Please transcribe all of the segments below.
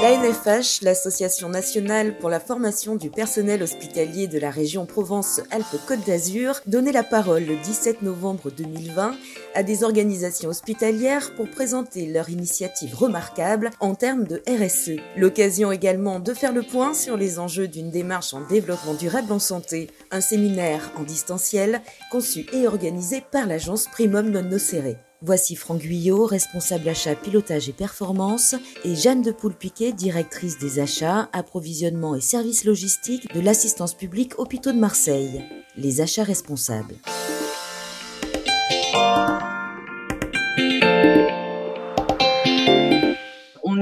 La NFH, l'Association nationale pour la formation du personnel hospitalier de la région Provence-Alpes-Côte d'Azur, donnait la parole le 17 novembre 2020 à des organisations hospitalières pour présenter leur initiative remarquable en termes de RSE. L'occasion également de faire le point sur les enjeux d'une démarche en développement durable en santé. Un séminaire en distanciel conçu et organisé par l'agence Primum Non Nocere. Voici Franck Guyot, responsable achat, pilotage et performance, et Jeanne de Poulpiquet, directrice des achats, approvisionnement et services logistiques de l'assistance publique Hôpitaux de Marseille. Les achats responsables.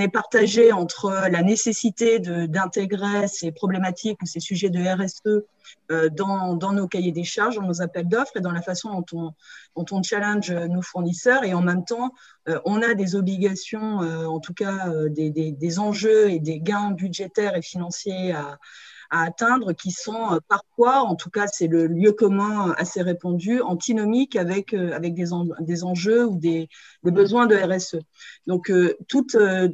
Partagé entre la nécessité d'intégrer ces problématiques ou ces sujets de RSE euh, dans, nos cahiers des charges, dans nos appels d'offres et dans la façon dont on, challenge nos fournisseurs. Et en même temps, euh, on a des obligations, euh, en tout cas des, enjeux et des gains budgétaires et financiers à, à atteindre qui sont euh, parfois, en tout cas c'est le lieu commun assez répandu, antinomiques avec, euh, avec des, des enjeux ou des, des, besoins de RSE. Donc euh, tout,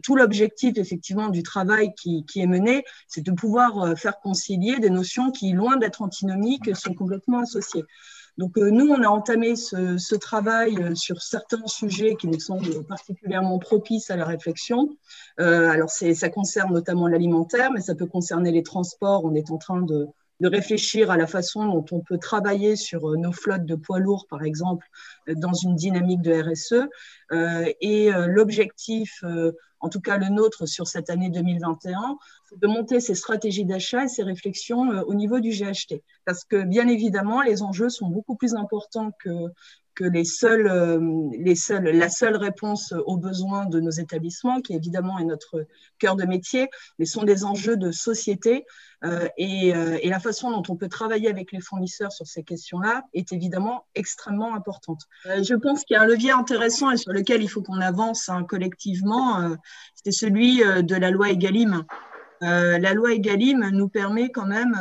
tout l'objectif effectivement du travail qui, qui est mené, c'est de pouvoir faire concilier des notions qui, loin d'être antinomiques, sont complètement associées. Donc euh, nous, on a entamé ce, travail euh, sur certains sujets qui nous semblent particulièrement propices à la réflexion. Euh, alors ça concerne notamment l'alimentaire, mais ça peut concerner les transports. On est en train de, de réfléchir à la façon dont on peut travailler sur nos flottes de poids lourds, par exemple, dans une dynamique de RSE. et l'objectif en tout cas le nôtre sur cette année 2021, c'est de monter ces stratégies d'achat et ces réflexions euh, au niveau du GHT. Parce que bien évidemment, les enjeux sont beaucoup plus importants que, que les seuls, euh, les seuls, la seule réponse aux besoins de nos établissements, qui évidemment est notre cœur de métier, mais sont des enjeux de société. Euh, et, euh, et, la façon dont on peut travailler avec les fournisseurs sur ces questions-là est évidemment extrêmement importante. je pense qu'il y a un levier intéressant et sur lequel il faut qu'on avance hein, collectivement, c'est celui de la loi EGalim. la loi EGalim nous permet quand même,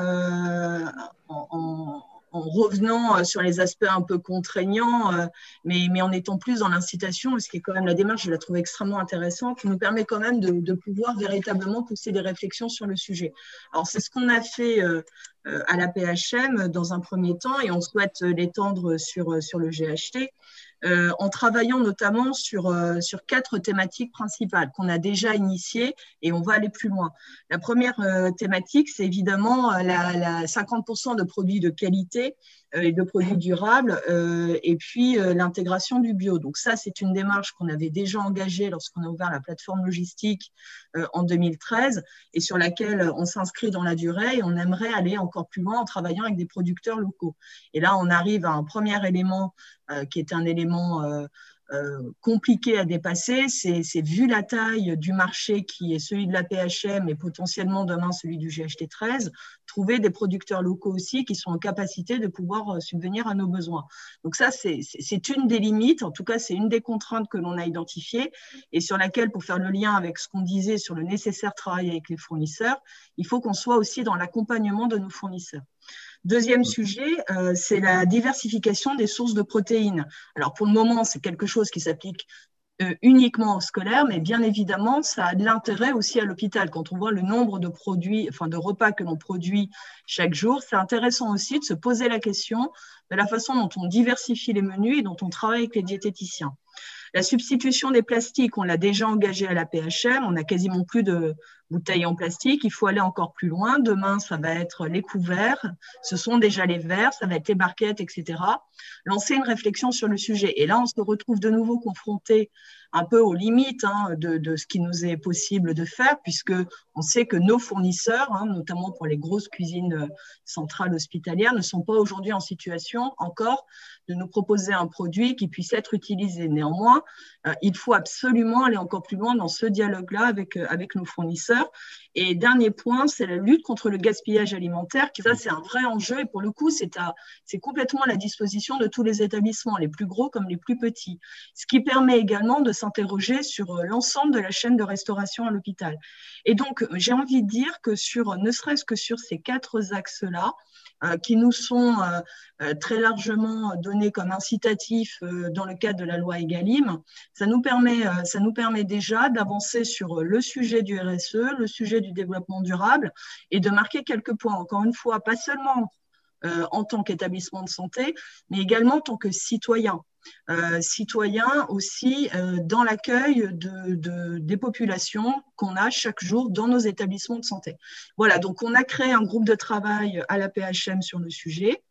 en, en en revenant euh, sur les aspects un peu contraignants, euh, mais, en étant plus dans l'incitation, ce qui est quand même la démarche, je la trouve extrêmement intéressante, qui nous permet quand même de, de pouvoir véritablement pousser des réflexions sur le sujet. Alors, c'est ce qu'on a fait euh, à la PHM dans un premier temps et on souhaite l'étendre sur, sur le GHT. Euh, en travaillant notamment sur, euh, sur quatre thématiques principales qu'on a déjà initiées et on va aller plus loin. La première euh, thématique, c'est évidemment la, la 50% de produits de qualité et de produits durables et puis l'intégration du bio. Donc ça, c'est une démarche qu'on avait déjà engagée lorsqu'on a ouvert la plateforme logistique en 2013 et sur laquelle on s'inscrit dans la durée et on aimerait aller encore plus loin en travaillant avec des producteurs locaux. Et là, on arrive à un premier élément euh, qui est un élément euh, euh, compliqué à dépasser. C'est vu la taille du marché qui est celui de la PHM et potentiellement demain celui du GHT13, trouver des producteurs locaux aussi qui sont en capacité de pouvoir subvenir à nos besoins. Donc ça, c'est une des limites, en tout cas c'est une des contraintes que l'on a identifiées et sur laquelle, pour faire le lien avec ce qu'on disait sur le nécessaire travail avec les fournisseurs, il faut qu'on soit aussi dans l'accompagnement de nos fournisseurs. Deuxième sujet, euh, c'est la diversification des sources de protéines. Alors pour le moment, c'est quelque chose qui s'applique euh, uniquement aux scolaires, mais bien évidemment, ça a de l'intérêt aussi à l'hôpital. Quand on voit le nombre de produits, enfin de repas que l'on produit chaque jour, c'est intéressant aussi de se poser la question de la façon dont on diversifie les menus et dont on travaille avec les diététiciens. La substitution des plastiques, on l'a déjà engagé à la PHM, on n'a quasiment plus de bouteilles en plastique, il faut aller encore plus loin. Demain, ça va être les couverts, ce sont déjà les verres, ça va être les barquettes, etc. Lancer une réflexion sur le sujet. Et là, on se retrouve de nouveau confronté un peu aux limites hein, de, ce qui nous est possible de faire, puisque on sait que nos fournisseurs, hein, notamment pour les grosses cuisines euh, centrales hospitalières, ne sont pas aujourd'hui en situation encore de nous proposer un produit qui puisse être utilisé. Néanmoins, euh, il faut absolument aller encore plus loin dans ce dialogue-là avec, euh, avec nos fournisseurs. Et dernier point, c'est la lutte contre le gaspillage alimentaire, qui ça, c'est un vrai enjeu. Et pour le coup, c'est complètement à la disposition de tous les établissements, les plus gros comme les plus petits. Ce qui permet également de s'interroger sur euh, l'ensemble de la chaîne de restauration à l'hôpital. Et donc, j'ai envie de dire que sur, ne serait-ce que sur ces quatre axes-là, euh, qui nous sont euh, euh, très largement donnés comme incitatifs dans le cadre de la loi EGalim, ça nous permet, ça nous permet déjà d'avancer sur le sujet du RSE le sujet du développement durable et de marquer quelques points. Encore une fois, pas seulement euh, en tant qu'établissement de santé, mais également en tant que citoyen. Euh, citoyen aussi euh, dans l'accueil de, des populations qu'on a chaque jour dans nos établissements de santé. Voilà, donc on a créé un groupe de travail à la PHM sur le sujet.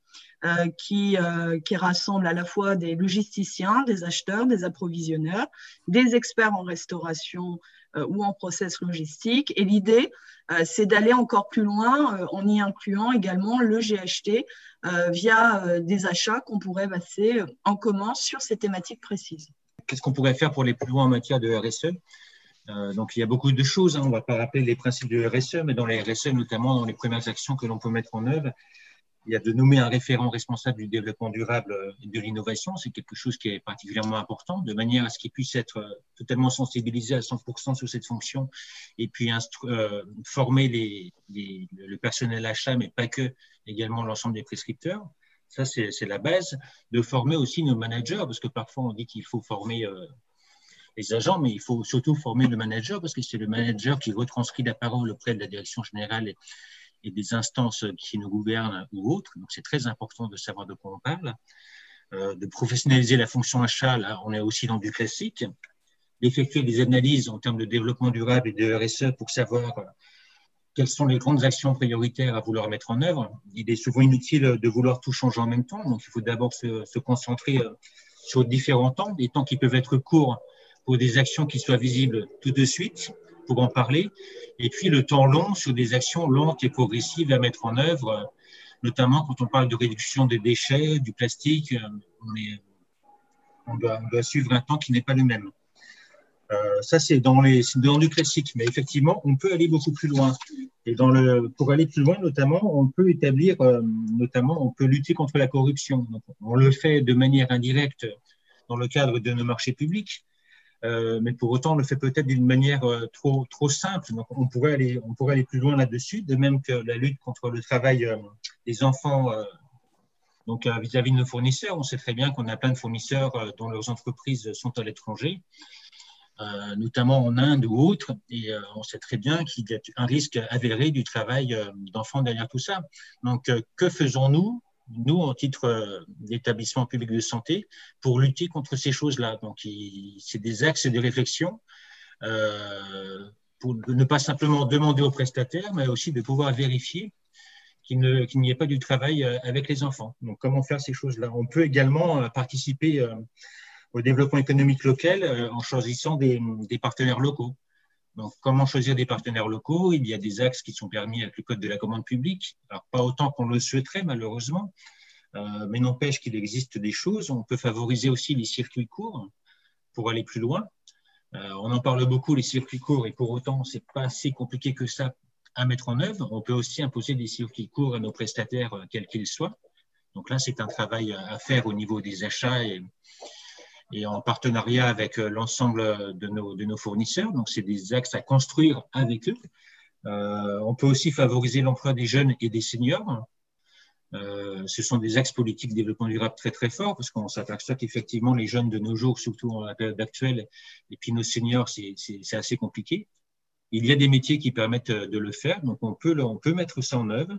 qui, qui rassemble à la fois des logisticiens, des acheteurs, des approvisionneurs, des experts en restauration ou en process logistique. Et l'idée, euh, c'est d'aller encore plus loin euh, en y incluant également le GHT via des achats qu'on pourrait passer en commun sur ces thématiques précises. Qu'est-ce qu'on pourrait faire pour aller plus loin en matière de RSE donc, il y a beaucoup de choses. Hein. On ne va pas rappeler les principes de RSE, mais dans les RSE, notamment dans les premières actions que l'on peut mettre en œuvre, il y a de nommer un référent responsable du développement durable et de l'innovation. C'est quelque chose qui est particulièrement important, de manière à ce qu'il puisse être euh, totalement sensibilisé à 100% sur cette fonction et puis euh, former le personnel achat, mais pas que, également l'ensemble des prescripteurs. Ça, c'est la base. De former aussi nos managers, parce que parfois on dit qu'il faut former euh, les agents, mais il faut surtout former le manager, parce que c'est le manager qui retranscrit la parole auprès de la direction générale et des instances qui nous gouvernent ou autres. Donc, c'est très important de savoir de quoi on parle. Euh, de professionnaliser la fonction achat, là, on est aussi dans du classique. D'effectuer des analyses en termes de développement durable et de RSE pour savoir euh, quelles sont les grandes actions prioritaires à vouloir mettre en œuvre. Il est souvent inutile de vouloir tout changer en même temps. Donc, il faut d'abord se, concentrer euh, sur différents temps, des temps qui peuvent être courts pour des actions qui soient visibles tout de suite, pour en parler. Et puis le temps long sur des actions lentes et progressives à mettre en œuvre, notamment quand on parle de réduction des déchets, du plastique, euh, on, doit, suivre un temps qui n'est pas le même. Euh, ça, c'est dans, dans du classique, mais effectivement, on peut aller beaucoup plus loin. Et le, pour aller plus loin, notamment, on peut établir, euh, notamment, on peut lutter contre la corruption. on le fait de manière indirecte dans le cadre de nos marchés publics, euh, mais pour autant on le fait peut-être d'une manière euh, trop, trop simple. Donc on pourrait aller, on pourrait aller plus loin là-dessus, de même que la lutte contre le travail euh, des enfants. donc vis-à-vis de nos fournisseurs, on sait très bien qu'on a plein de fournisseurs dont leurs entreprises sont à l'étranger. notamment en Inde ou autre, et on sait très bien qu'il y a un risque avéré du travail d'enfants derrière tout ça. Donc, que faisons-nous nous, en titre euh, d'établissement public de santé, pour lutter contre ces choses-là. Donc, c'est des axes de réflexion euh, pour ne pas simplement demander aux prestataires, mais aussi de pouvoir vérifier qu'il n'y ait pas du travail euh, avec les enfants. Donc, comment faire ces choses-là? On peut également participer au développement économique local en choisissant des partenaires locaux. Comment choisir des partenaires locaux? Il y a des axes qui sont permis avec le Code de la commande publique. Alors, pas autant qu'on le souhaiterait, malheureusement, euh, mais n'empêche qu'il existe des choses. On peut favoriser aussi les circuits courts pour aller plus loin. Euh, on en parle beaucoup, les circuits courts, et pour autant, c'est pas assez compliqué que ça à mettre en œuvre. On peut aussi imposer des circuits courts à nos prestataires, euh, quels qu'ils soient. Donc là, c'est un travail à faire au niveau des achats et en partenariat avec euh, l'ensemble de nos, fournisseurs. Donc, c'est des axes à construire avec eux. Euh, on peut aussi favoriser l'emploi des jeunes et des seniors. Euh, ce sont des axes politiques de développement durable très très forts parce qu'on s'aperçoit qu'effectivement les jeunes de nos jours, surtout en la période actuelle, et puis nos seniors, c'est assez compliqué. Il y a des métiers qui permettent de le faire, donc on peut, on peut mettre ça en œuvre.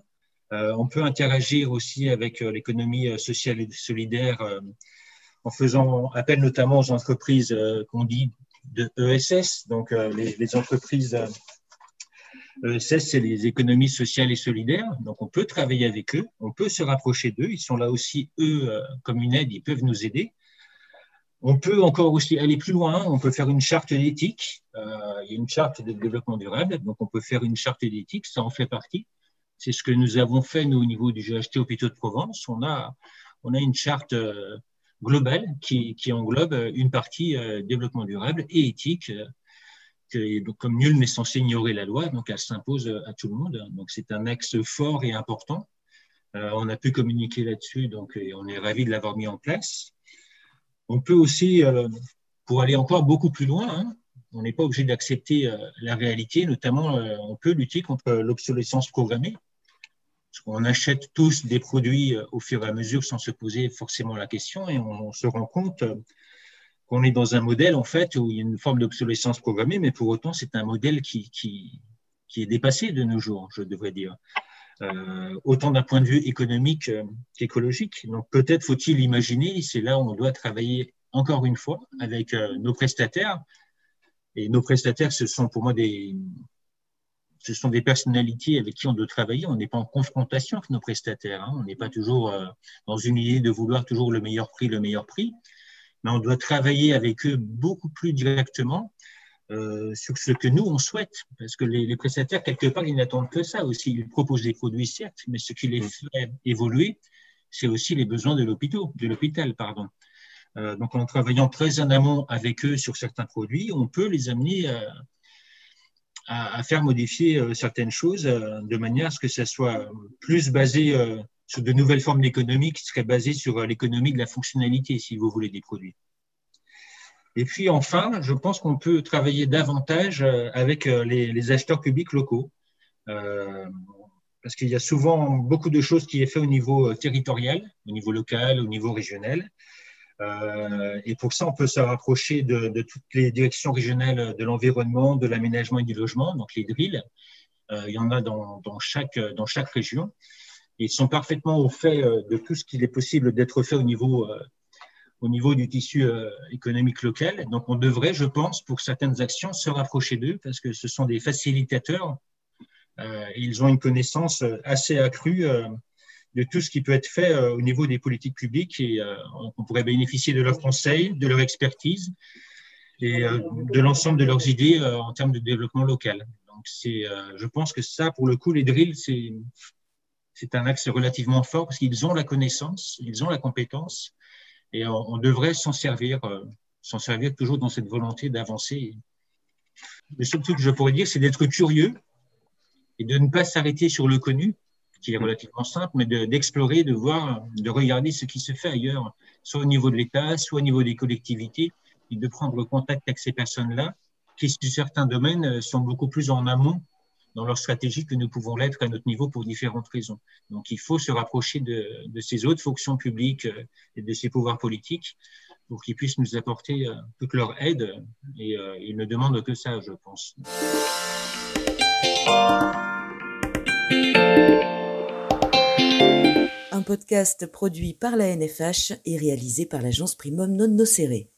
On peut interagir aussi avec l'économie sociale et solidaire en faisant appel notamment aux entreprises euh, qu'on dit de ESS, donc euh, les, entreprises ESS, euh, e c'est les économies sociales et solidaires. Donc on peut travailler avec eux, on peut se rapprocher d'eux. Ils sont là aussi, eux, comme une aide, ils peuvent nous aider. On peut encore aussi aller plus loin, on peut faire une charte d'éthique. Il y a une charte de développement durable, donc on peut faire une charte d'éthique, ça en fait partie. C'est ce que nous avons fait, nous, au niveau du GHT Hôpitaux de Provence. On a, on a une charte globale qui, englobe une partie euh, développement durable et éthique. Euh, que, donc, comme nul n'est censé ignorer la loi, donc elle s'impose à tout le monde. Donc c'est un axe fort et important. Euh, on a pu communiquer là-dessus, donc on est ravi de l'avoir mis en place. On peut aussi, euh, pour aller encore beaucoup plus loin, hein, on n'est pas obligé d'accepter euh, la réalité, notamment on peut lutter contre l'obsolescence programmée. On achète tous des produits euh, au fur et à mesure sans se poser forcément la question et on, se rend compte euh, qu'on est dans un modèle en fait où il y a une forme d'obsolescence programmée, mais pour autant c'est un modèle qui, est dépassé de nos jours, je devrais dire. autant d'un point de vue économique qu'écologique. Donc peut-être faut-il imaginer, c'est là où on doit travailler encore une fois avec nos prestataires. Et nos prestataires, ce sont pour moi des, ce sont des personnalités avec qui on doit travailler. On n'est pas en confrontation avec nos prestataires. Hein. On n'est pas toujours euh, dans une idée de vouloir toujours le meilleur prix, le meilleur prix. Mais on doit travailler avec eux beaucoup plus directement euh, sur ce que nous, on souhaite. Parce que les, prestataires, quelque part, ils n'attendent que ça aussi. Ils proposent des produits, certes, mais ce qui les fait évoluer, c'est aussi les besoins de l'hôpital. De l'hôpital pardon. Euh, donc, en travaillant très en amont avec eux sur certains produits, on peut les amener à à, faire modifier euh, certaines choses euh, de manière à ce que ça soit plus basé euh, sur de nouvelles formes d'économie qui seraient basées sur l'économie de la fonctionnalité, si vous voulez, des produits. Et puis enfin, je pense qu'on peut travailler davantage avec les, acheteurs publics locaux, parce qu'il y a souvent beaucoup de choses qui est fait au niveau territorial, au niveau local, au niveau régional. Euh, et pour ça, on peut se rapprocher de, toutes les directions régionales de l'environnement, de l'aménagement et du logement, donc les drills. Euh, il y en a dans, chaque, dans chaque région. Ils sont parfaitement au fait euh, de tout ce qu'il est possible d'être fait au niveau, au niveau du tissu économique local. Donc, on devrait, je pense, pour certaines actions, se rapprocher d'eux parce que ce sont des facilitateurs. ils ont une connaissance assez accrue de tout ce qui peut être fait euh, au niveau des politiques publiques et euh, on pourrait bénéficier de leurs conseils, de leur expertise et euh, de l'ensemble de leurs idées en termes de développement local. Donc, c'est, je pense que ça, pour le coup, les drills, c'est, c'est un axe relativement fort parce qu'ils ont la connaissance, ils ont la compétence et on, devrait s'en servir, s'en servir toujours dans cette volonté d'avancer. Le seul truc que je pourrais dire, c'est d'être curieux et de ne pas s'arrêter sur le connu, qui est relativement simple, mais d'explorer, de, voir, de regarder ce qui se fait ailleurs, soit au niveau de l'État, soit au niveau des collectivités, et de prendre contact avec ces personnes-là, qui, sur certains domaines, euh, sont beaucoup plus en amont dans leur stratégie que nous pouvons l'être à notre niveau pour différentes raisons. Donc, il faut se rapprocher de, ces autres fonctions publiques euh, et de ces pouvoirs politiques pour qu'ils puissent nous apporter euh, toute leur aide. Et ils ne demandent que ça, je pense. Podcast produit par la NFH et réalisé par l'agence Primum Non Nocere.